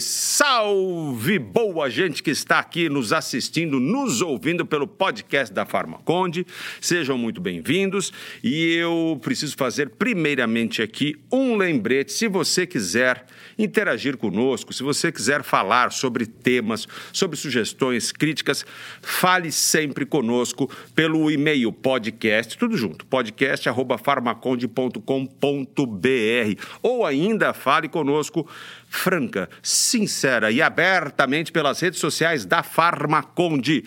Salve, salve, boa gente que está aqui nos assistindo, nos ouvindo pelo podcast da Farmaconde. Sejam muito bem-vindos e eu preciso fazer primeiramente aqui um lembrete. Se você quiser interagir conosco, se você quiser falar sobre temas, sobre sugestões, críticas, fale sempre conosco pelo e-mail podcast, tudo junto, podcast@farmaconde.com.br ou ainda fale conosco franca, sincera e abertamente pelas redes sociais da Farmaconde.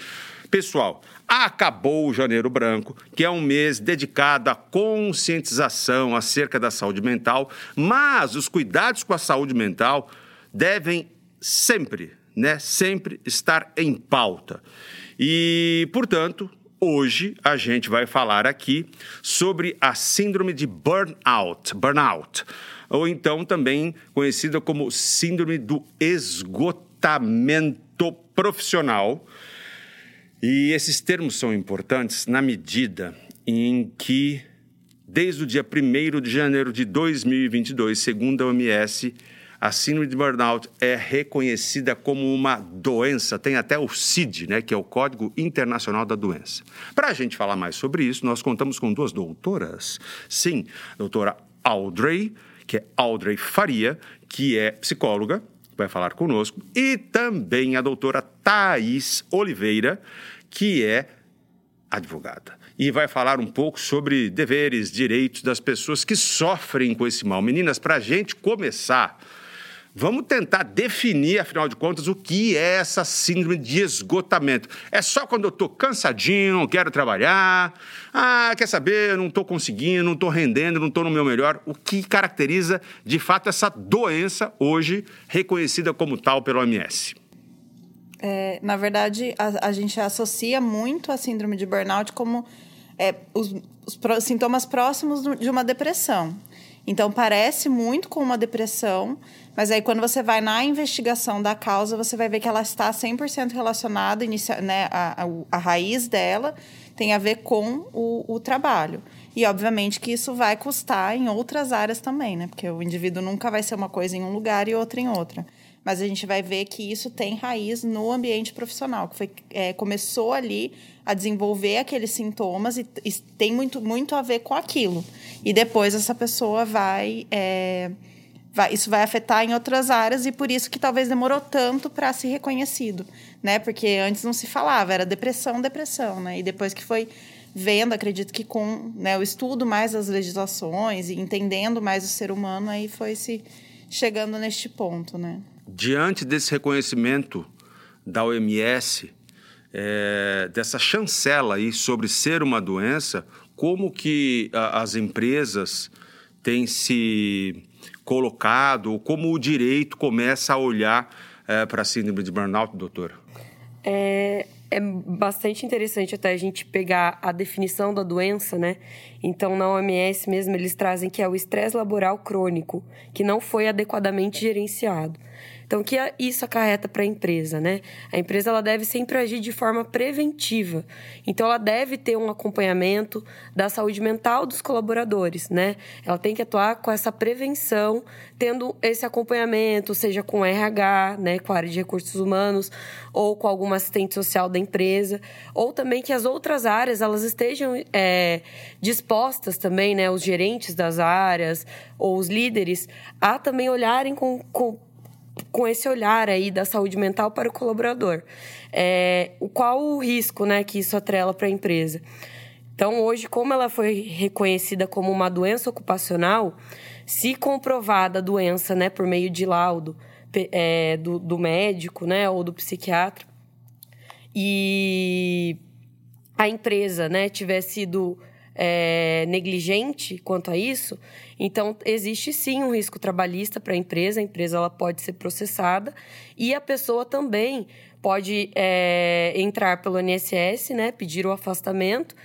Pessoal, acabou o Janeiro Branco, que é um mês dedicado à conscientização acerca da saúde mental, mas os cuidados com a saúde mental devem sempre, né, sempre estar em pauta. E, portanto, hoje a gente vai falar aqui sobre a síndrome de burnout, burnout ou então também conhecida como síndrome do esgotamento profissional. E esses termos são importantes na medida em que, desde o dia 1 de janeiro de 2022, segundo a OMS, a síndrome de burnout é reconhecida como uma doença, tem até o CID, né, que é o Código Internacional da Doença. Para a gente falar mais sobre isso, nós contamos com duas doutoras. Sim, doutora Audrey que é Audrey Faria, que é psicóloga, vai falar conosco, e também a doutora Thais Oliveira, que é advogada. E vai falar um pouco sobre deveres, direitos das pessoas que sofrem com esse mal. Meninas, para a gente começar, Vamos tentar definir, afinal de contas, o que é essa síndrome de esgotamento. É só quando eu estou cansadinho, quero trabalhar, ah, quer saber, não estou conseguindo, não estou rendendo, não estou no meu melhor. O que caracteriza, de fato, essa doença hoje reconhecida como tal pela OMS? É, na verdade, a, a, gente associa muito a síndrome de burnout como é, os, os sintomas próximos de uma depressão. Então, parece muito com uma depressão, mas aí quando você vai na investigação da causa, você vai ver que ela está 100% relacionada, inicia, né, a, a, a, raiz dela tem a ver com o, o trabalho. E, obviamente, que isso vai custar em outras áreas também, né? Porque o indivíduo nunca vai ser uma coisa em um lugar e outra em outra. Mas a gente vai ver que isso tem raiz no ambiente profissional, que foi, é, começou ali a desenvolver aqueles sintomas e, e, tem muito, muito a ver com aquilo. E depois essa pessoa vai, é, vai. Isso vai afetar em outras áreas e por isso que talvez demorou tanto para ser reconhecido, né? Porque antes não se falava, era depressão, depressão, né? E depois que foi vendo, acredito que com né, o estudo mais das legislações e entendendo mais o ser humano, aí foi se chegando neste ponto, né? Diante desse reconhecimento da OMS, é, dessa chancela aí sobre ser uma doença, como que a, as empresas têm se colocado, como o direito começa a olhar é, para a síndrome de burnout, doutor? É, é bastante interessante até a gente pegar a definição da doença, né? Então, na OMS mesmo, eles trazem que é o estresse laboral crônico, que não foi adequadamente gerenciado. Então, o que isso acarreta para a empresa, né? A empresa ela deve sempre agir de forma preventiva. Então, ela deve ter um acompanhamento da saúde mental dos colaboradores, né? Ela tem que atuar com essa prevenção, tendo esse acompanhamento, seja com RH, né, com a área de recursos humanos, ou com alguma assistente social da empresa, ou também que as outras áreas elas estejam é, dispostas também, né, os gerentes das áreas ou os líderes, a também olharem com, com com esse olhar aí da saúde mental para o colaborador. É, qual o risco né, que isso atrela para a empresa? Então, hoje, como ela foi reconhecida como uma doença ocupacional, se comprovada a doença né, por meio de laudo é, do, do médico né, ou do psiquiatra, e a empresa né, tiver sido é, negligente quanto a isso, então existe sim um risco trabalhista para a empresa, a empresa ela pode ser processada e a pessoa também pode é, entrar pelo INSS, né, pedir o afastamento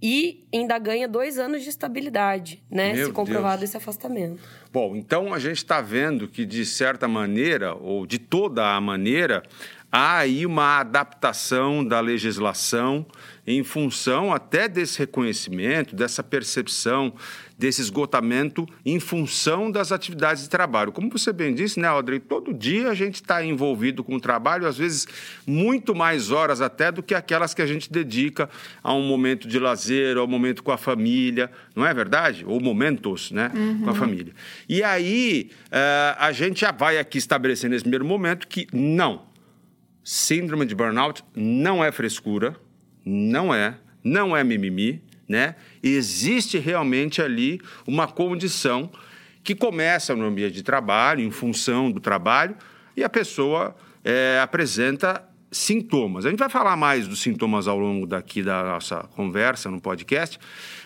e ainda ganha dois anos de estabilidade, né, Meu se comprovado Deus. esse afastamento. Bom, então a gente está vendo que de certa maneira ou de toda a maneira há aí uma adaptação da legislação em função até desse reconhecimento, dessa percepção, desse esgotamento em função das atividades de trabalho. Como você bem disse, né, Audrey? Todo dia a gente está envolvido com o trabalho, às vezes muito mais horas até do que aquelas que a gente dedica a um momento de lazer, ao momento com a família, não é verdade? Ou momentos, né, uhum. com a família. E aí uh, a gente já vai aqui estabelecer nesse primeiro momento que não, síndrome de burnout não é frescura não é, não é mimimi, né? Existe realmente ali uma condição que começa no ambiente de trabalho, em função do trabalho, e a pessoa é, apresenta sintomas. A gente vai falar mais dos sintomas ao longo daqui da nossa conversa no podcast,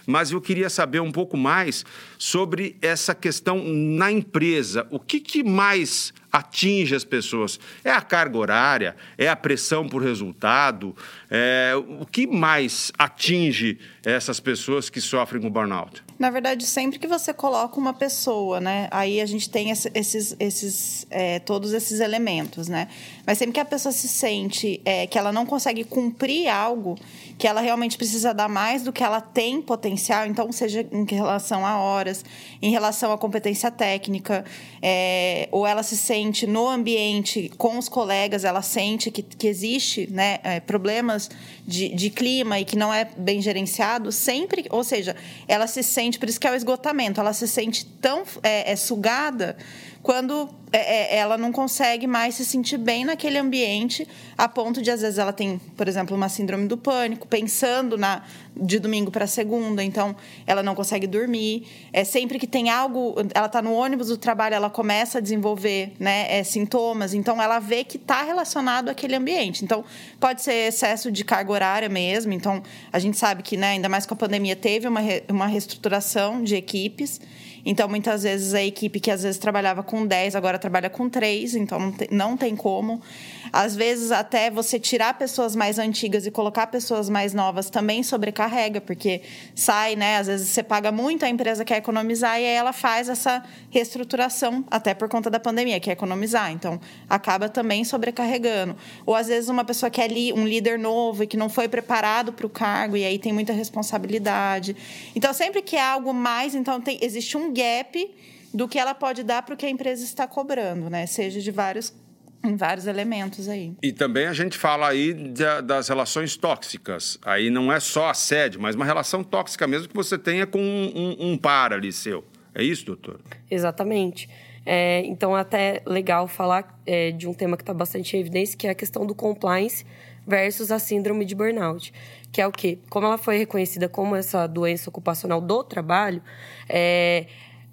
mas eu queria saber um pouco mais sobre essa questão na empresa. O que, que mais atinge as pessoas? É a carga horária? É a pressão por resultado? É, o que mais atinge essas pessoas que sofrem com burnout? Na verdade, sempre que você coloca uma pessoa, né? Aí a gente tem esses, esses é, todos esses elementos, né? Mas sempre que a pessoa se sente é, que ela não consegue cumprir algo, que ela realmente precisa dar mais do que ela tem potencial, então seja em relação a horas, em relação à competência técnica, é, ou ela se sente no ambiente com os colegas, ela sente que, que existe né, é, problemas de, de clima e que não é bem gerenciado, sempre, ou seja, ela se sente, por isso que é o esgotamento, ela se sente tão é, é sugada quando é, é, ela não consegue mais se sentir bem naquele ambiente, a ponto de, às vezes, ela tem, por exemplo, uma síndrome do pânico, pensando na de domingo para segunda, então ela não consegue dormir. É sempre que tem algo, ela está no ônibus do trabalho, ela começa a desenvolver né, é, sintomas, então ela vê que está relacionado àquele ambiente. Então, pode ser excesso de carga horária mesmo. Então, a gente sabe que, né, ainda mais com a pandemia, teve uma, uma reestruturação de equipes. Então, muitas vezes, a equipe que às vezes trabalhava com 10, agora trabalha com 3, então não tem, não tem como. Às vezes, até você tirar pessoas mais antigas e colocar pessoas mais novas também sobrecarrega, porque sai, né? Às vezes você paga muito, a empresa quer economizar e aí ela faz essa reestruturação, até por conta da pandemia, quer economizar. Então, acaba também sobrecarregando. Ou às vezes uma pessoa que é li, um líder novo e que não foi preparado para o cargo e aí tem muita responsabilidade. Então, sempre que é algo mais, então tem, existe um gap do que ela pode dar para o que a empresa está cobrando, né? Seja de vários em vários elementos aí. E também a gente fala aí das relações tóxicas. Aí não é só assédio, mas uma relação tóxica mesmo que você tenha com um, um, um par ali seu. É isso, doutor? Exatamente. É, então, até legal falar é, de um tema que está bastante em evidência, que é a questão do compliance versus a síndrome de burnout. Que é o quê? Como ela foi reconhecida como essa doença ocupacional do trabalho, é,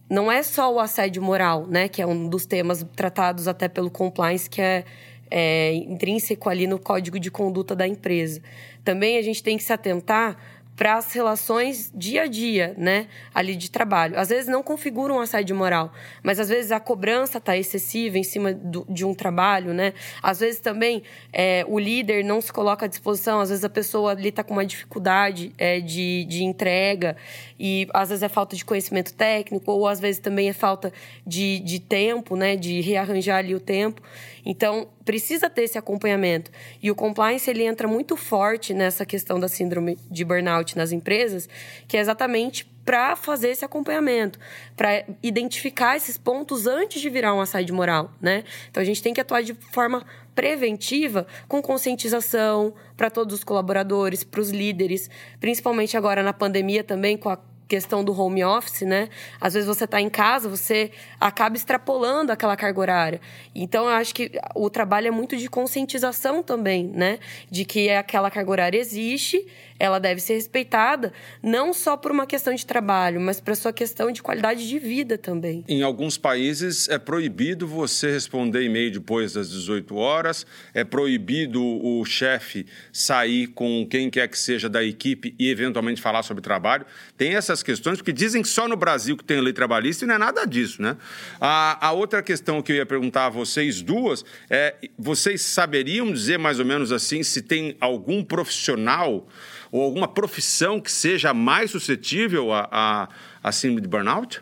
não é só o assédio moral, né? Que é um dos temas tratados até pelo compliance, que é, é intrínseco ali no código de conduta da empresa. Também a gente tem que se atentar para as relações dia a dia, né, ali de trabalho. Às vezes não configuram um assédio moral, mas às vezes a cobrança está excessiva em cima do, de um trabalho, né? Às vezes também é, o líder não se coloca à disposição, às vezes a pessoa ali está com uma dificuldade é, de, de entrega e às vezes é falta de conhecimento técnico ou às vezes também é falta de, de tempo, né, de rearranjar ali o tempo. Então, precisa ter esse acompanhamento. E o compliance ele entra muito forte nessa questão da síndrome de burnout nas empresas, que é exatamente para fazer esse acompanhamento, para identificar esses pontos antes de virar um assédio moral, né? Então a gente tem que atuar de forma preventiva com conscientização para todos os colaboradores, para os líderes, principalmente agora na pandemia também com a questão do home office, né? Às vezes você está em casa, você acaba extrapolando aquela carga horária. Então, eu acho que o trabalho é muito de conscientização também, né? De que aquela carga horária existe ela deve ser respeitada não só por uma questão de trabalho, mas para sua questão de qualidade de vida também. Em alguns países é proibido você responder e-mail depois das 18 horas, é proibido o chefe sair com quem quer que seja da equipe e eventualmente falar sobre trabalho. Tem essas questões, porque dizem que só no Brasil que tem lei trabalhista e não é nada disso, né? A, a outra questão que eu ia perguntar a vocês duas é: vocês saberiam dizer mais ou menos assim se tem algum profissional ou alguma profissão que seja mais suscetível a, a, a síndrome de burnout?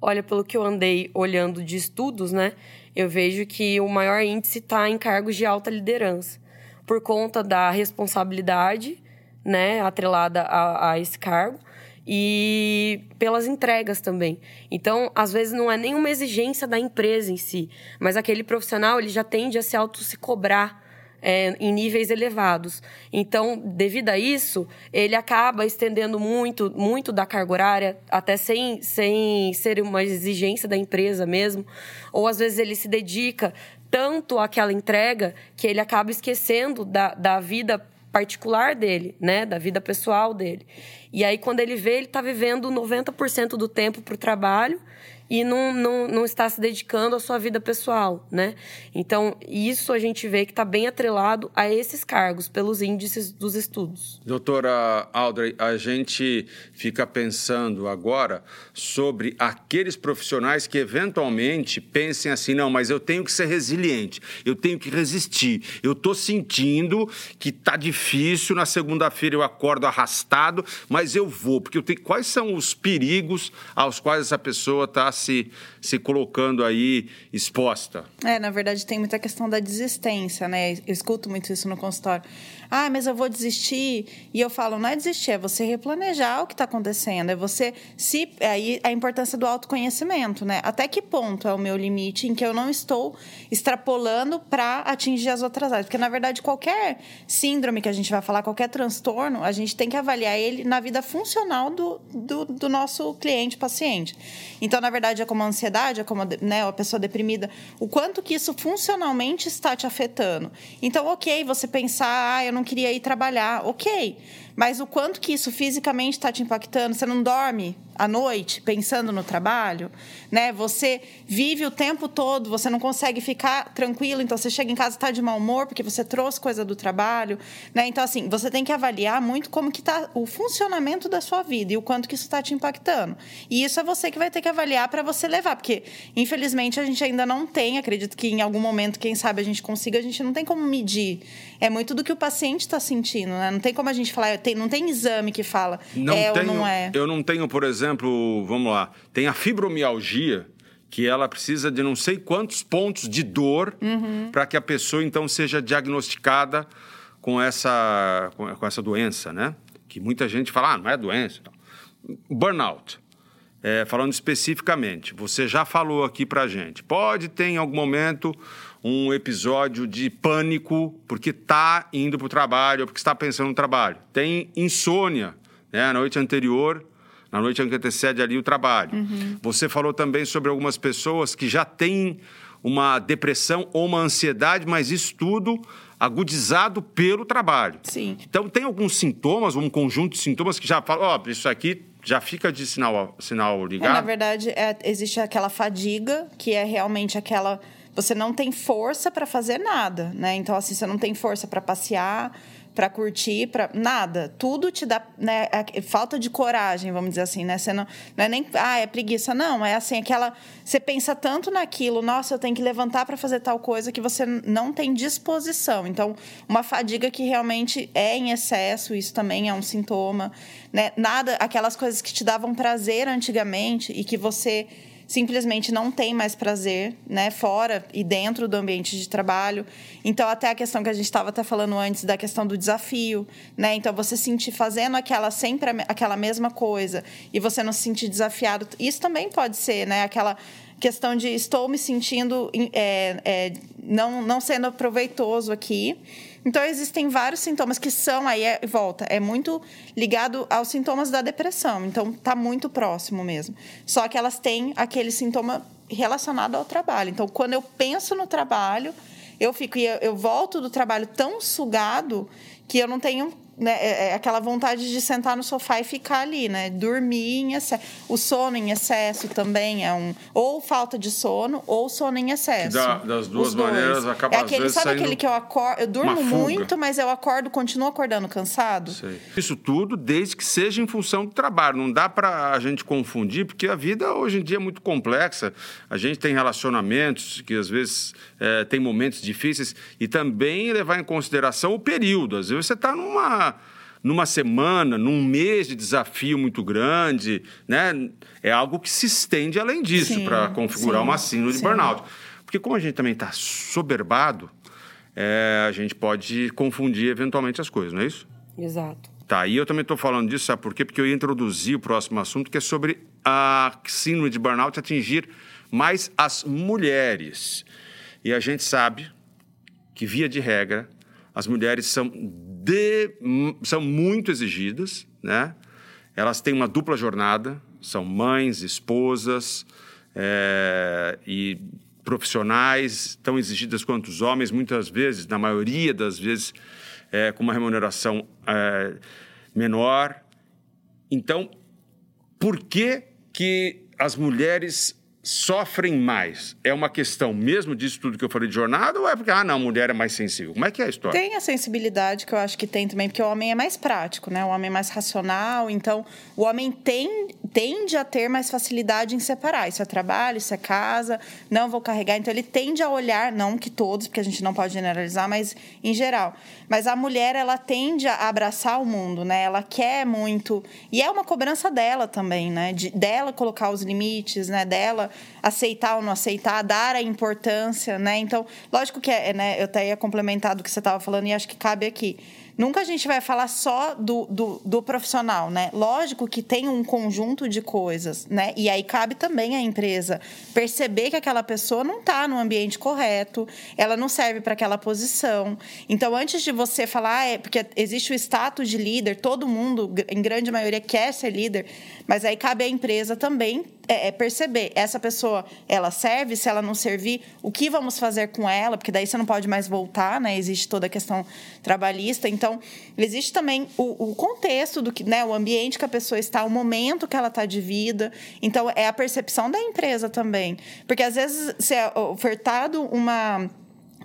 Olha, pelo que eu andei olhando de estudos, né? eu vejo que o maior índice está em cargos de alta liderança, por conta da responsabilidade, né, atrelada a, a esse cargo e pelas entregas também. Então, às vezes não é nenhuma exigência da empresa em si, mas aquele profissional ele já tende a se auto se cobrar é, em níveis elevados. Então, devido a isso, ele acaba estendendo muito, muito da carga horária, até sem, sem ser uma exigência da empresa mesmo. Ou às vezes ele se dedica tanto àquela entrega que ele acaba esquecendo da, da vida particular dele, né, da vida pessoal dele. E aí quando ele vê, ele está vivendo 90% do tempo para o trabalho e não, não, não está se dedicando à sua vida pessoal, né? Então, isso a gente vê que está bem atrelado a esses cargos, pelos índices dos estudos. Doutora Audrey, a gente fica pensando agora sobre aqueles profissionais que eventualmente pensem assim: não, mas eu tenho que ser resiliente, eu tenho que resistir, eu estou sentindo que está difícil, na segunda-feira eu acordo arrastado, mas eu vou, porque eu tenho. Quais são os perigos aos quais essa pessoa está se, se colocando aí exposta? É, na verdade tem muita questão da desistência, né? Eu escuto muito isso no consultório. Ah, mas eu vou desistir. E eu falo, não é desistir, é você replanejar o que está acontecendo. É você se. Aí a importância do autoconhecimento, né? Até que ponto é o meu limite em que eu não estou extrapolando para atingir as outras áreas? Porque, na verdade, qualquer síndrome que a gente vai falar, qualquer transtorno, a gente tem que avaliar ele na vida funcional do, do, do nosso cliente, paciente. Então, na verdade, é como a ansiedade, é como né, a pessoa deprimida, o quanto que isso funcionalmente está te afetando. Então, ok, você pensar, ah, eu não queria ir trabalhar, ok. Mas o quanto que isso fisicamente está te impactando? Você não dorme à noite pensando no trabalho, né? Você vive o tempo todo, você não consegue ficar tranquilo, então você chega em casa está de mau humor porque você trouxe coisa do trabalho, né? Então assim, você tem que avaliar muito como que está o funcionamento da sua vida e o quanto que isso está te impactando. E isso é você que vai ter que avaliar para você levar, porque infelizmente a gente ainda não tem, acredito que em algum momento, quem sabe a gente consiga, a gente não tem como medir. É muito do que o paciente está sentindo, né? Não tem como a gente falar, tem, não tem exame que fala não é tenho, ou não é. Eu não tenho, por exemplo, vamos lá, tem a fibromialgia, que ela precisa de não sei quantos pontos de dor uhum. para que a pessoa então seja diagnosticada com essa, com essa doença, né? Que muita gente fala, ah, não é doença. Burnout. É, falando especificamente, você já falou aqui para gente. Pode ter em algum momento um episódio de pânico porque está indo para o trabalho ou porque está pensando no trabalho. Tem insônia, né? A noite anterior, na noite que antecede ali o trabalho. Uhum. Você falou também sobre algumas pessoas que já têm uma depressão ou uma ansiedade, mas isso tudo agudizado pelo trabalho. Sim. Então tem alguns sintomas, um conjunto de sintomas que já falam, ó, oh, isso aqui já fica de sinal, sinal ligado? É, na verdade, é, existe aquela fadiga, que é realmente aquela você não tem força para fazer nada, né? Então, assim, você não tem força para passear, para curtir, para nada. Tudo te dá, né? Falta de coragem, vamos dizer assim, né? Você não, não é nem, ah, é preguiça, não. É assim, aquela. Você pensa tanto naquilo, nossa, eu tenho que levantar para fazer tal coisa que você não tem disposição. Então, uma fadiga que realmente é em excesso, isso também é um sintoma, né? Nada, aquelas coisas que te davam prazer antigamente e que você simplesmente não tem mais prazer, né, fora e dentro do ambiente de trabalho. Então, até a questão que a gente estava até falando antes da questão do desafio, né? Então, você sentir fazendo aquela sempre aquela mesma coisa e você não se sentir desafiado, isso também pode ser, né, aquela questão de estou me sentindo é, é, não, não sendo proveitoso aqui. Então, existem vários sintomas que são, aí é, volta, é muito ligado aos sintomas da depressão. Então, está muito próximo mesmo. Só que elas têm aquele sintoma relacionado ao trabalho. Então, quando eu penso no trabalho, eu fico, eu, eu volto do trabalho tão sugado que eu não tenho né, é, é aquela vontade de sentar no sofá e ficar ali, né? Dormir em excesso. O sono em excesso também é um. Ou falta de sono, ou sono em excesso. Da, das duas maneiras acaba é aquele, Sabe aquele que eu acordo. Eu durmo muito, mas eu acordo, continuo acordando cansado? Sei. Isso tudo desde que seja em função do trabalho. Não dá para a gente confundir, porque a vida hoje em dia é muito complexa. A gente tem relacionamentos que às vezes é, tem momentos difíceis e também levar em consideração o período. Às vezes você está numa numa semana, num mês de desafio muito grande, né? É algo que se estende além disso para configurar sim, uma síndrome de burnout. Porque como a gente também está soberbado, é, a gente pode confundir eventualmente as coisas, não é isso? Exato. Tá, e eu também estou falando disso, sabe por quê? Porque eu introduzi o próximo assunto, que é sobre a síndrome de burnout atingir mais as mulheres. E a gente sabe que, via de regra, as mulheres são, de, são muito exigidas, né? Elas têm uma dupla jornada, são mães, esposas é, e profissionais, tão exigidas quanto os homens, muitas vezes, na maioria das vezes, é, com uma remuneração é, menor. Então, por que, que as mulheres sofrem mais? É uma questão mesmo disso tudo que eu falei de jornada ou é porque, ah, não, a mulher é mais sensível? Como é que é a história? Tem a sensibilidade que eu acho que tem também, porque o homem é mais prático, né? O homem é mais racional, então o homem tem, tende a ter mais facilidade em separar. Isso é trabalho, isso é casa, não vou carregar. Então ele tende a olhar, não que todos, porque a gente não pode generalizar, mas em geral. Mas a mulher, ela tende a abraçar o mundo, né? Ela quer muito. E é uma cobrança dela também, né? De, dela colocar os limites, né? Dela aceitar ou não aceitar, dar a importância, né? Então, lógico que é, né? Eu até ia complementar do que você estava falando e acho que cabe aqui. Nunca a gente vai falar só do, do, do, profissional, né? Lógico que tem um conjunto de coisas, né? E aí cabe também a empresa perceber que aquela pessoa não está no ambiente correto, ela não serve para aquela posição. Então, antes de você falar, é porque existe o status de líder, todo mundo, em grande maioria, quer ser líder, mas aí cabe à empresa também é, é perceber essa pessoa, ela serve, se ela não servir, o que vamos fazer com ela, porque daí você não pode mais voltar, né? Existe toda a questão trabalhista. Então, existe também o, o contexto do que, né? O ambiente que a pessoa está, o momento que ela está de vida. Então, é a percepção da empresa também. Porque às vezes se é ofertado uma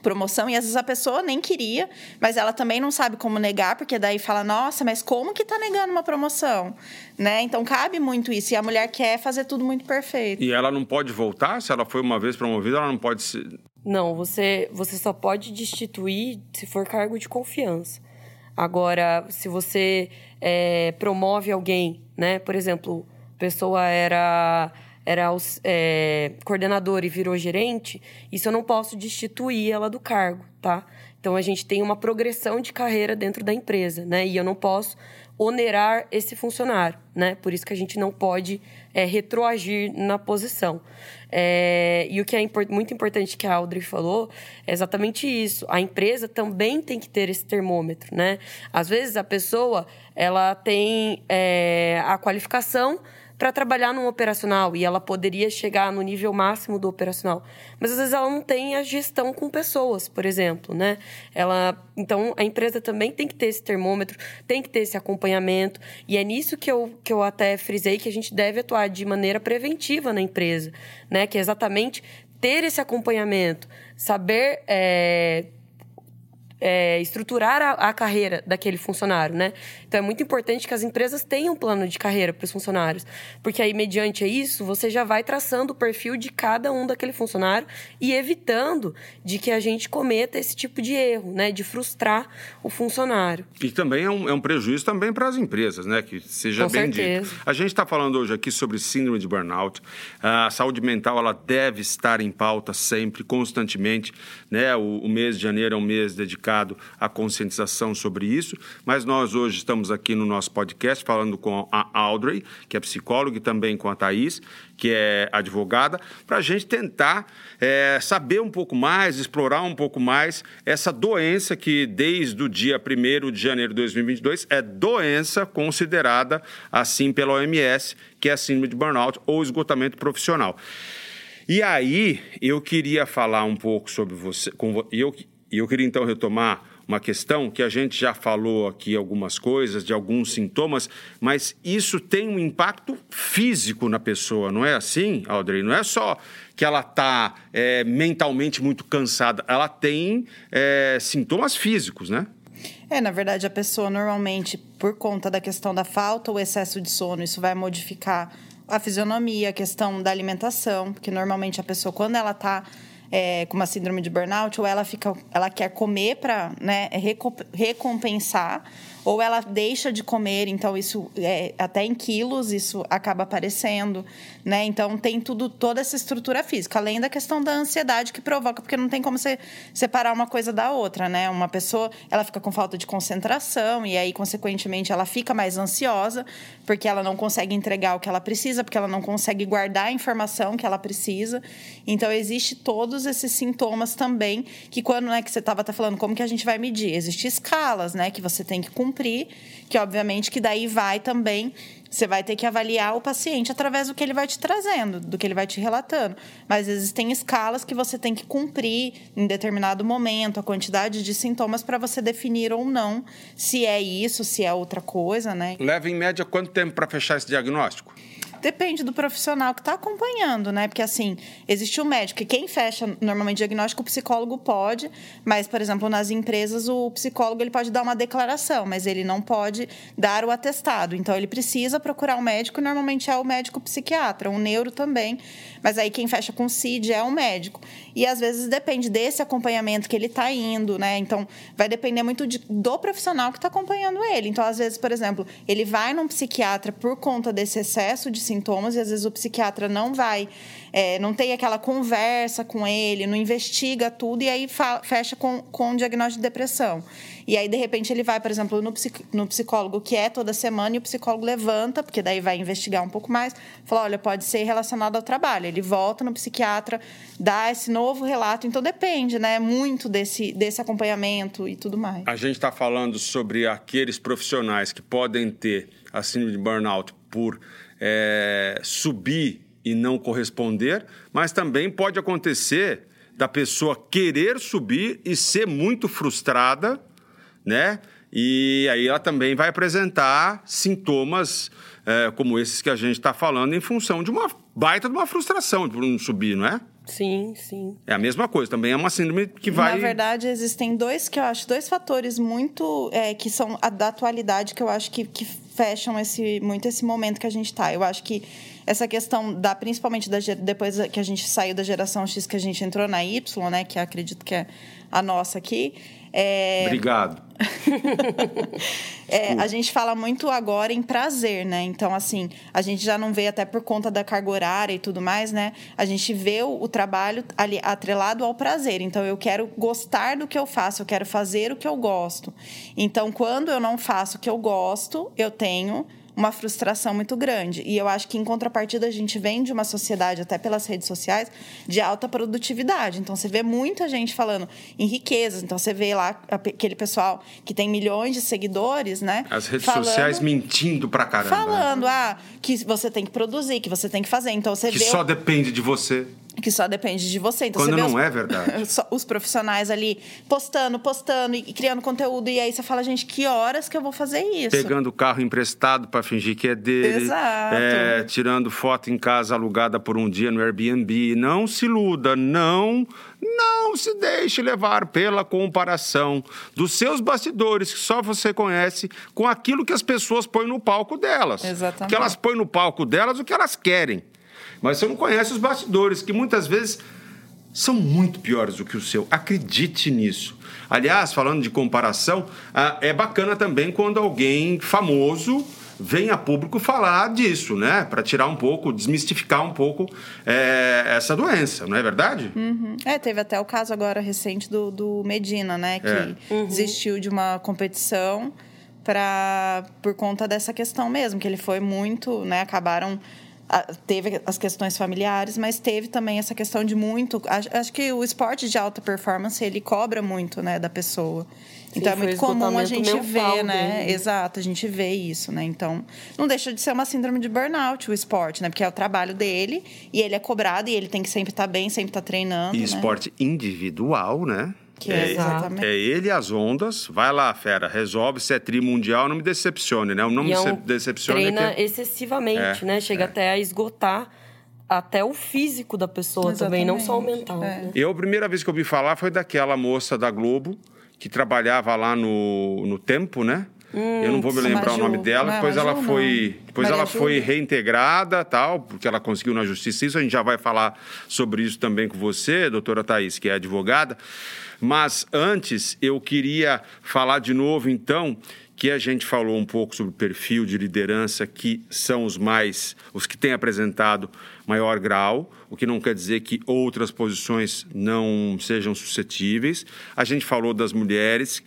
promoção e às vezes a pessoa nem queria, mas ela também não sabe como negar, porque daí fala: "Nossa, mas como que tá negando uma promoção?", né? Então cabe muito isso e a mulher quer fazer tudo muito perfeito. E ela não pode voltar se ela foi uma vez promovida, ela não pode se Não, você você só pode destituir se for cargo de confiança. Agora, se você é, promove alguém, né? Por exemplo, a pessoa era era é, coordenadora e virou gerente, isso eu não posso destituir ela do cargo, tá? Então a gente tem uma progressão de carreira dentro da empresa, né? E eu não posso onerar esse funcionário, né? Por isso que a gente não pode é, retroagir na posição. É, e o que é import muito importante que a Audrey falou é exatamente isso. A empresa também tem que ter esse termômetro, né? Às vezes a pessoa ela tem é, a qualificação para trabalhar no operacional e ela poderia chegar no nível máximo do operacional. Mas às vezes ela não tem a gestão com pessoas, por exemplo, né? Ela, então a empresa também tem que ter esse termômetro, tem que ter esse acompanhamento e é nisso que eu, que eu até frisei que a gente deve atuar de maneira preventiva na empresa, né? Que é exatamente ter esse acompanhamento, saber é, é, estruturar a, a, carreira daquele funcionário, né? Então é muito importante que as empresas tenham um plano de carreira para os funcionários, porque aí mediante isso você já vai traçando o perfil de cada um daquele funcionário e evitando de que a gente cometa esse tipo de erro, né? De frustrar o funcionário. E também é um, é um prejuízo também para as empresas, né? Que seja Com bem certeza. dito. A gente está falando hoje aqui sobre síndrome de burnout. A saúde mental ela deve estar em pauta sempre, constantemente, né? O, o mês de janeiro é um mês dedicado à conscientização sobre isso, mas nós hoje estamos aqui no nosso podcast falando com a Audrey, que é psicóloga, e também com a Thaís, que é advogada, para a gente tentar é, saber um pouco mais, explorar um pouco mais essa doença que, desde o dia 1 de janeiro de 2022, é doença considerada assim pela OMS, que é a síndrome de burnout ou esgotamento profissional. E aí, eu queria falar um pouco sobre você. Com, eu, e eu queria então retomar uma questão que a gente já falou aqui algumas coisas, de alguns sintomas, mas isso tem um impacto físico na pessoa, não é assim, Audrey? Não é só que ela está é, mentalmente muito cansada, ela tem é, sintomas físicos, né? É, na verdade, a pessoa normalmente, por conta da questão da falta ou excesso de sono, isso vai modificar a fisionomia, a questão da alimentação, porque normalmente a pessoa, quando ela está é, com uma síndrome de burnout, ou ela fica, ela quer comer para né, recompensar, ou ela deixa de comer, então isso é, até em quilos isso acaba aparecendo, né? Então tem tudo toda essa estrutura física, além da questão da ansiedade que provoca, porque não tem como você separar uma coisa da outra, né? Uma pessoa, ela fica com falta de concentração e aí consequentemente ela fica mais ansiosa, porque ela não consegue entregar o que ela precisa, porque ela não consegue guardar a informação que ela precisa. Então existe todos esses sintomas também que quando né, que você estava falando como que a gente vai medir, existem escalas, né, que você tem que cumprir, que obviamente que daí vai também você vai ter que avaliar o paciente através do que ele vai te trazendo, do que ele vai te relatando. Mas existem escalas que você tem que cumprir em determinado momento, a quantidade de sintomas para você definir ou não se é isso, se é outra coisa, né? Leva em média quanto tempo para fechar esse diagnóstico? Depende do profissional que está acompanhando, né? Porque, assim, existe o médico, e quem fecha normalmente diagnóstico, o psicólogo pode, mas, por exemplo, nas empresas, o psicólogo ele pode dar uma declaração, mas ele não pode dar o atestado. Então, ele precisa procurar um médico, normalmente é o médico psiquiatra, um neuro também, mas aí quem fecha com CID é o médico. E, às vezes, depende desse acompanhamento que ele está indo, né? Então, vai depender muito de, do profissional que está acompanhando ele. Então, às vezes, por exemplo, ele vai num psiquiatra por conta desse excesso de sintomas e às vezes o psiquiatra não vai, é, não tem aquela conversa com ele, não investiga tudo e aí fecha com, com um diagnóstico de depressão. E aí, de repente, ele vai, por exemplo, no, no psicólogo, que é toda semana, e o psicólogo levanta, porque daí vai investigar um pouco mais, fala: olha, pode ser relacionado ao trabalho. Ele volta no psiquiatra, dá esse novo relato. Então, depende, né? Muito desse, desse acompanhamento e tudo mais. A gente está falando sobre aqueles profissionais que podem ter a síndrome de burnout por é, subir e não corresponder, mas também pode acontecer da pessoa querer subir e ser muito frustrada, né? E aí ela também vai apresentar sintomas é, como esses que a gente está falando em função de uma baita de uma frustração por não subir, não é? Sim, sim. É a mesma coisa, também é uma síndrome que vai. Na verdade, existem dois que eu acho, dois fatores muito é, que são a, da atualidade que eu acho que, que fecham esse, muito esse momento que a gente está. Eu acho que essa questão da, principalmente da, depois que a gente saiu da geração X, que a gente entrou na Y, né? Que acredito que é a nossa aqui. É... Obrigado. é, a gente fala muito agora em prazer, né? Então, assim, a gente já não vê até por conta da carga horária e tudo mais, né? A gente vê o, o trabalho ali atrelado ao prazer. Então, eu quero gostar do que eu faço, eu quero fazer o que eu gosto. Então, quando eu não faço o que eu gosto, eu tenho uma frustração muito grande. E eu acho que, em contrapartida, a gente vem de uma sociedade, até pelas redes sociais, de alta produtividade. Então, você vê muita gente falando em riquezas. Então, você vê lá aquele pessoal que tem milhões de seguidores, né? As redes falando, sociais mentindo pra caramba. Né? Falando, ah, que você tem que produzir, que você tem que fazer. Então, você que vê... só depende de você que só depende de você. Então, Quando você não os, é verdade. Os profissionais ali postando, postando e criando conteúdo. E aí você fala, gente, que horas que eu vou fazer isso? Pegando o carro emprestado para fingir que é dele. Exato. É, tirando foto em casa alugada por um dia no Airbnb. Não se iluda, não, não se deixe levar pela comparação dos seus bastidores, que só você conhece, com aquilo que as pessoas põem no palco delas. Exatamente. Porque elas põem no palco delas o que elas querem. Mas você não conhece os bastidores, que muitas vezes são muito piores do que o seu. Acredite nisso. Aliás, falando de comparação, ah, é bacana também quando alguém famoso vem a público falar disso, né? Para tirar um pouco, desmistificar um pouco é, essa doença, não é verdade? Uhum. É, teve até o caso agora recente do, do Medina, né? Que é. uhum. desistiu de uma competição para por conta dessa questão mesmo, que ele foi muito, né? Acabaram teve as questões familiares, mas teve também essa questão de muito. Acho que o esporte de alta performance ele cobra muito, né, da pessoa. Sim, então é muito comum a gente ver, né? Exato, a gente vê isso, né? Então não deixa de ser uma síndrome de burnout o esporte, né? Porque é o trabalho dele e ele é cobrado e ele tem que sempre estar bem, sempre estar treinando. E né? esporte individual, né? Que é, exatamente. é ele as ondas. Vai lá, fera, resolve se é tri mundial, não me decepcione, né? O não e me é um decepcione. Treina é que... excessivamente, é, né? Chega é. até a esgotar até o físico da pessoa exatamente. também, não só o mental. É. Né? Eu, a primeira vez que eu ouvi falar foi daquela moça da Globo que trabalhava lá no, no Tempo, né? Hum, eu não vou me lembrar Maju. o nome dela. Não, depois Maju, ela foi, depois ela foi reintegrada, tal, porque ela conseguiu na justiça isso. A gente já vai falar sobre isso também com você, doutora Thaís, que é advogada. Mas antes eu queria falar de novo, então, que a gente falou um pouco sobre o perfil de liderança que são os mais, os que têm apresentado maior grau, o que não quer dizer que outras posições não sejam suscetíveis. A gente falou das mulheres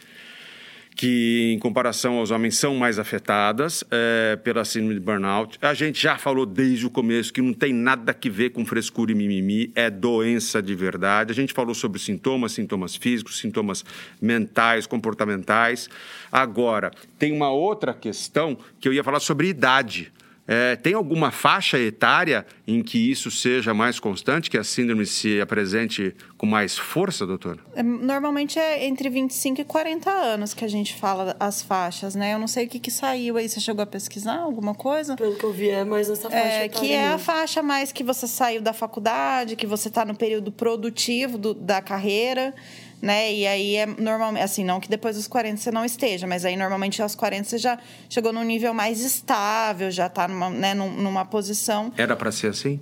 que, em comparação aos homens, são mais afetadas é, pela síndrome de burnout. A gente já falou desde o começo que não tem nada que ver com frescura e mimimi, é doença de verdade. A gente falou sobre sintomas, sintomas físicos, sintomas mentais, comportamentais. Agora, tem uma outra questão que eu ia falar sobre idade. É, tem alguma faixa etária em que isso seja mais constante, que a síndrome se apresente com mais força, doutor? É, normalmente é entre 25 e 40 anos que a gente fala as faixas, né? Eu não sei o que, que saiu aí. Você chegou a pesquisar alguma coisa? Pelo que eu vi, é mais nessa faixa. É, que é a faixa mais que você saiu da faculdade, que você está no período produtivo do, da carreira né? E aí é normalmente, assim, não que depois dos 40 você não esteja, mas aí normalmente aos 40 você já chegou num nível mais estável, já está numa, né, numa posição. Era para ser assim?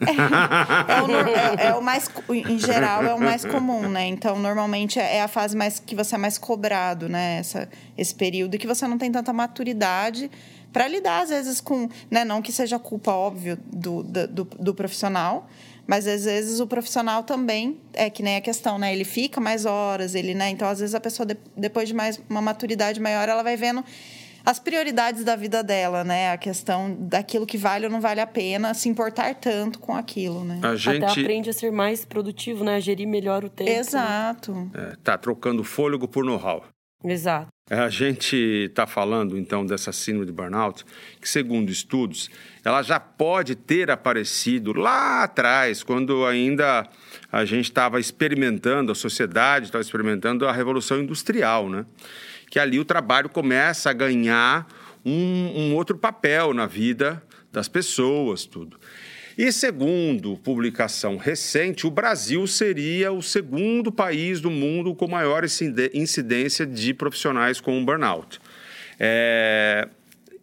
É, é, o, é, é, o, mais, em geral, é o mais comum, né? Então, normalmente é a fase mais que você é mais cobrado, né? Essa, esse período e que você não tem tanta maturidade para lidar, às vezes, com. Né? Não que seja culpa, óbvio, do, do, do profissional, mas às vezes o profissional também é que nem a questão, né? Ele fica mais horas, ele, né? Então, às vezes a pessoa depois de mais uma maturidade maior, ela vai vendo as prioridades da vida dela, né? A questão daquilo que vale ou não vale a pena se importar tanto com aquilo, né? A gente Até aprende a ser mais produtivo, né? A gerir melhor o tempo. Exato. Né? É, tá trocando fôlego por know-how. Exato. A gente está falando, então, dessa síndrome de burnout, que, segundo estudos, ela já pode ter aparecido lá atrás, quando ainda a gente estava experimentando, a sociedade estava experimentando a Revolução Industrial, né? Que ali o trabalho começa a ganhar um, um outro papel na vida das pessoas, tudo. E segundo publicação recente, o Brasil seria o segundo país do mundo com maior incidência de profissionais com burnout. É,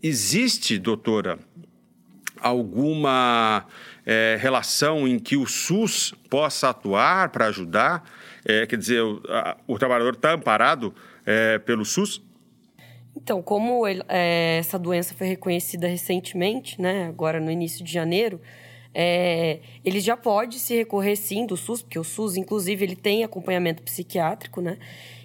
existe, doutora, alguma é, relação em que o SUS possa atuar para ajudar? É, quer dizer, o, a, o trabalhador está amparado é, pelo SUS? Então, como ele, é, essa doença foi reconhecida recentemente, né, agora no início de janeiro, é, ele já pode se recorrer sim do SUS, porque o SUS, inclusive, ele tem acompanhamento psiquiátrico, né?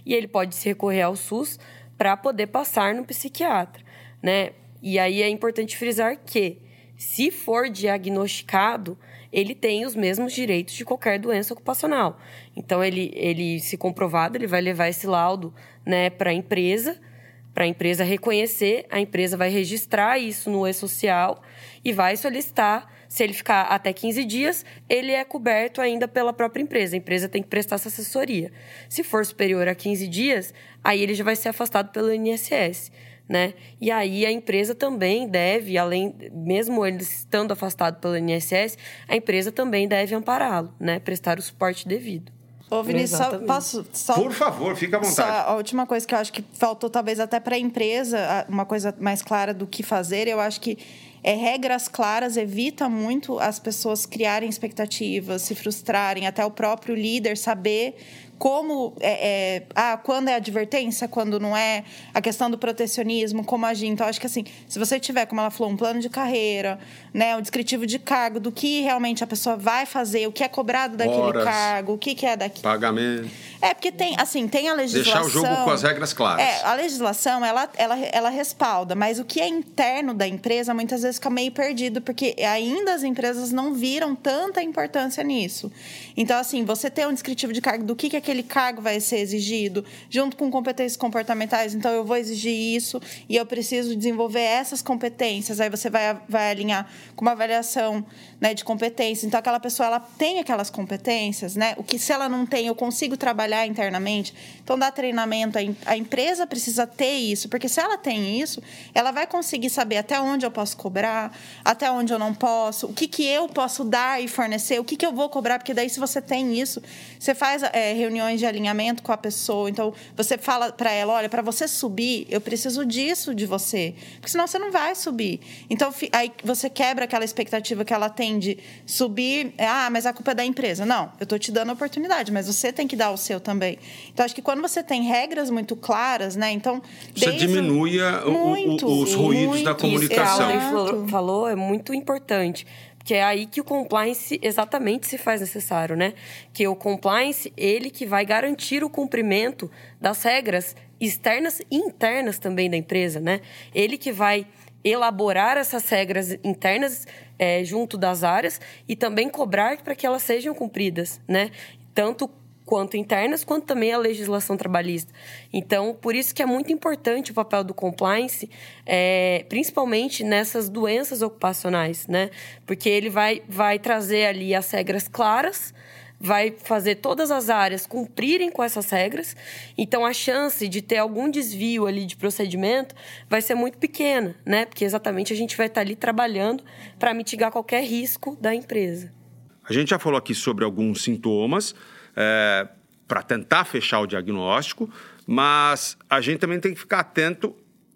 E ele pode se recorrer ao SUS para poder passar no psiquiatra, né? E aí é importante frisar que, se for diagnosticado, ele tem os mesmos direitos de qualquer doença ocupacional. Então, ele, ele se comprovado, ele vai levar esse laudo né, para a empresa, para a empresa reconhecer, a empresa vai registrar isso no e-social e vai solicitar se ele ficar até 15 dias, ele é coberto ainda pela própria empresa. A empresa tem que prestar essa assessoria. Se for superior a 15 dias, aí ele já vai ser afastado pelo INSS. Né? E aí a empresa também deve, além, mesmo ele estando afastado pelo INSS, a empresa também deve ampará-lo, né? Prestar o suporte devido. Ô, Vinícius, só, posso só, Por favor, fica à vontade. Só a última coisa que eu acho que faltou, talvez até para a empresa, uma coisa mais clara do que fazer, eu acho que é, regras claras evita muito as pessoas criarem expectativas, se frustrarem, até o próprio líder saber como é, é, ah, quando é advertência, quando não é, a questão do protecionismo, como agir. Então, acho que assim, se você tiver, como ela falou, um plano de carreira, né, um descritivo de cargo, do que realmente a pessoa vai fazer, o que é cobrado daquele Horas, cargo, o que, que é daqui. Pagamento. É, porque tem, assim, tem a legislação. Deixar o jogo com as regras claras. É, a legislação, ela, ela, ela respalda, mas o que é interno da empresa muitas vezes fica meio perdido, porque ainda as empresas não viram tanta importância nisso. Então, assim, você ter um descritivo de cargo do que, que aquele cargo vai ser exigido, junto com competências comportamentais, então eu vou exigir isso e eu preciso desenvolver essas competências. Aí você vai, vai alinhar com uma avaliação né, de competência. Então, aquela pessoa ela tem aquelas competências, né? O que se ela não tem, eu consigo trabalhar internamente. Então, dá treinamento, a, empresa precisa ter isso, porque se ela tem isso, ela vai conseguir saber até onde eu posso cobrar, até onde eu não posso, o que, que eu posso dar e fornecer, o que, que eu vou cobrar, porque daí, se você tem isso, você faz é, reuniões de alinhamento com a pessoa. Então, você fala para ela: olha, para você subir, eu preciso disso de você, porque senão você não vai subir. Então, aí você quebra aquela expectativa que ela tem de subir, ah, mas a culpa é da empresa. Não, eu estou te dando a oportunidade, mas você tem que dar o seu também. Então, acho que quando você tem regras muito claras, né? Então. Você diminui o, o, os ruídos muito, da comunicação. Isso que a falou, falou é muito importante. Porque é aí que o compliance exatamente se faz necessário, né? Que o compliance, ele que vai garantir o cumprimento das regras externas e internas também da empresa, né? Ele que vai elaborar essas regras internas é, junto das áreas e também cobrar para que elas sejam cumpridas, né? Tanto quanto internas, quanto também a legislação trabalhista. Então, por isso que é muito importante o papel do compliance, é, principalmente nessas doenças ocupacionais, né? Porque ele vai, vai trazer ali as regras claras, vai fazer todas as áreas cumprirem com essas regras. Então a chance de ter algum desvio ali de procedimento vai ser muito pequena, né? Porque exatamente a gente vai estar ali trabalhando para mitigar qualquer risco da empresa. A gente já falou aqui sobre alguns sintomas é, para tentar fechar o diagnóstico, mas a gente também tem que ficar atento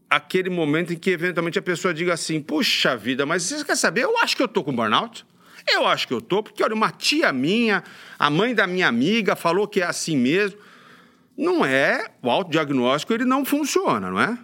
àquele momento em que eventualmente a pessoa diga assim: puxa vida, mas você quer saber? Eu acho que eu estou com burnout. Eu acho que eu tô, porque olha, uma tia minha, a mãe da minha amiga falou que é assim mesmo. Não é, o autodiagnóstico ele não funciona, não é?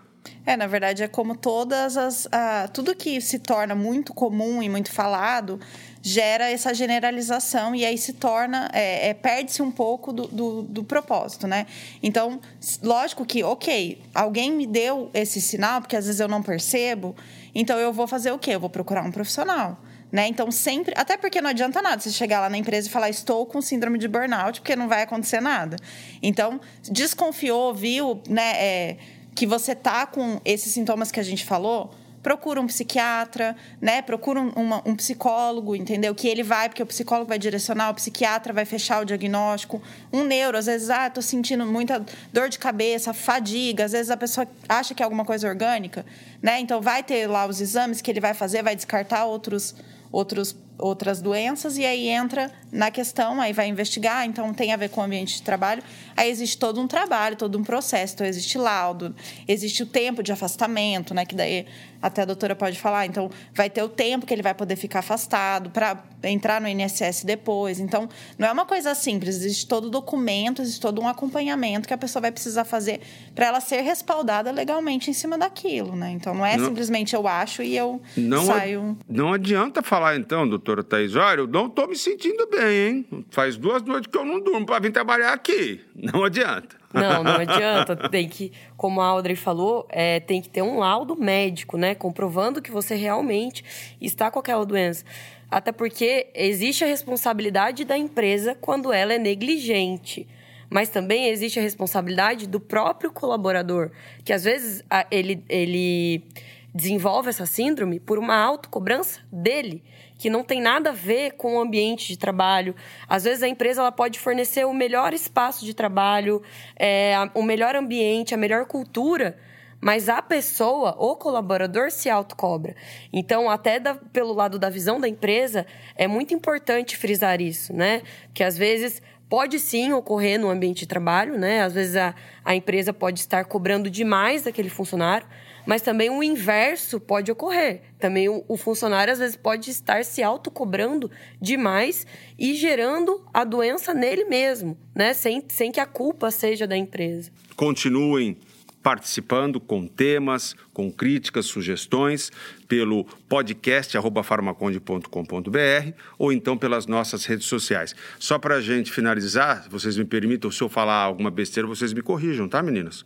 É, na verdade, é como todas as. tudo que se torna muito comum e muito falado gera essa generalização e aí se torna. É, é, Perde-se um pouco do, do, do, propósito, né? Então, lógico que, ok, alguém me deu esse sinal, porque às vezes eu não percebo, então eu vou fazer o quê? Eu vou procurar um profissional. Né? Então, sempre. Até porque não adianta nada você chegar lá na empresa e falar, estou com síndrome de burnout, porque não vai acontecer nada. Então, desconfiou, viu né, é, que você tá com esses sintomas que a gente falou, procura um psiquiatra, né? Procura um, uma, um, psicólogo, entendeu? Que ele vai, porque o psicólogo vai direcionar, o psiquiatra vai fechar o diagnóstico. Um neuro, às vezes, ah, tô sentindo muita dor de cabeça, fadiga, às vezes a pessoa acha que é alguma coisa orgânica, né? Então vai ter lá os exames que ele vai fazer, vai descartar outros outros, outras doenças, e aí entra na questão, aí vai investigar, então tem a ver com o ambiente de trabalho. Aí existe todo um trabalho, todo um processo, então existe laudo, existe o tempo de afastamento, né? Que daí até a doutora pode falar. Então, vai ter o tempo que ele vai poder ficar afastado para entrar no INSS depois. Então, não é uma coisa simples, existe todo o documento, existe todo um acompanhamento que a pessoa vai precisar fazer para ela ser respaldada legalmente em cima daquilo, né? Então, não é não, simplesmente eu acho e eu não saio. Não adianta falar, então, doutora Thais, olha, eu não estou me sentindo bem, hein? Faz duas noites que eu não durmo para vir trabalhar aqui. Não adianta. Não, não adianta. Tem que, como a Audrey falou, é, tem que ter um laudo médico, né? Comprovando que você realmente está com aquela doença. Até porque existe a responsabilidade da empresa quando ela é negligente. Mas também existe a responsabilidade do próprio colaborador, que às vezes ele, ele desenvolve essa síndrome por uma autocobrança dele que não tem nada a ver com o ambiente de trabalho. Às vezes a empresa ela pode fornecer o melhor espaço de trabalho, é, o melhor ambiente, a melhor cultura, mas a pessoa, o colaborador, se autocobra. Então, até da, pelo lado da visão da empresa, é muito importante frisar isso, né? Que às vezes pode sim ocorrer no ambiente de trabalho, né? Às vezes a, a empresa pode estar cobrando demais daquele funcionário, mas também o inverso pode ocorrer. Também o, o funcionário, às vezes, pode estar se autocobrando demais e gerando a doença nele mesmo, né? Sem, sem que a culpa seja da empresa. Continuem participando com temas, com críticas, sugestões, pelo podcast farmaconde.com.br ou então pelas nossas redes sociais. Só para a gente finalizar, vocês me permitam, se eu falar alguma besteira, vocês me corrijam, tá, meninas?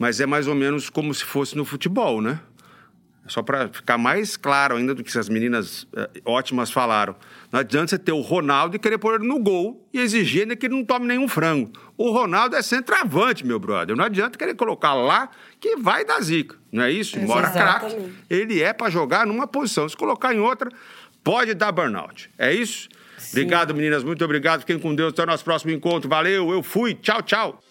Mas é mais ou menos como se fosse no futebol, né? Só para ficar mais claro ainda do que as meninas uh, ótimas falaram. Não adianta você ter o Ronaldo e querer pôr ele no gol e exigir ainda que ele não tome nenhum frango. O Ronaldo é centroavante, meu brother. Não adianta querer colocar lá que vai dar zica. Não é isso? Embora craque, ele é para jogar numa posição. Se colocar em outra, pode dar burnout. É isso? Sim. Obrigado, meninas. Muito obrigado. Fiquem com Deus. Até o nosso próximo encontro. Valeu. Eu fui. Tchau, tchau.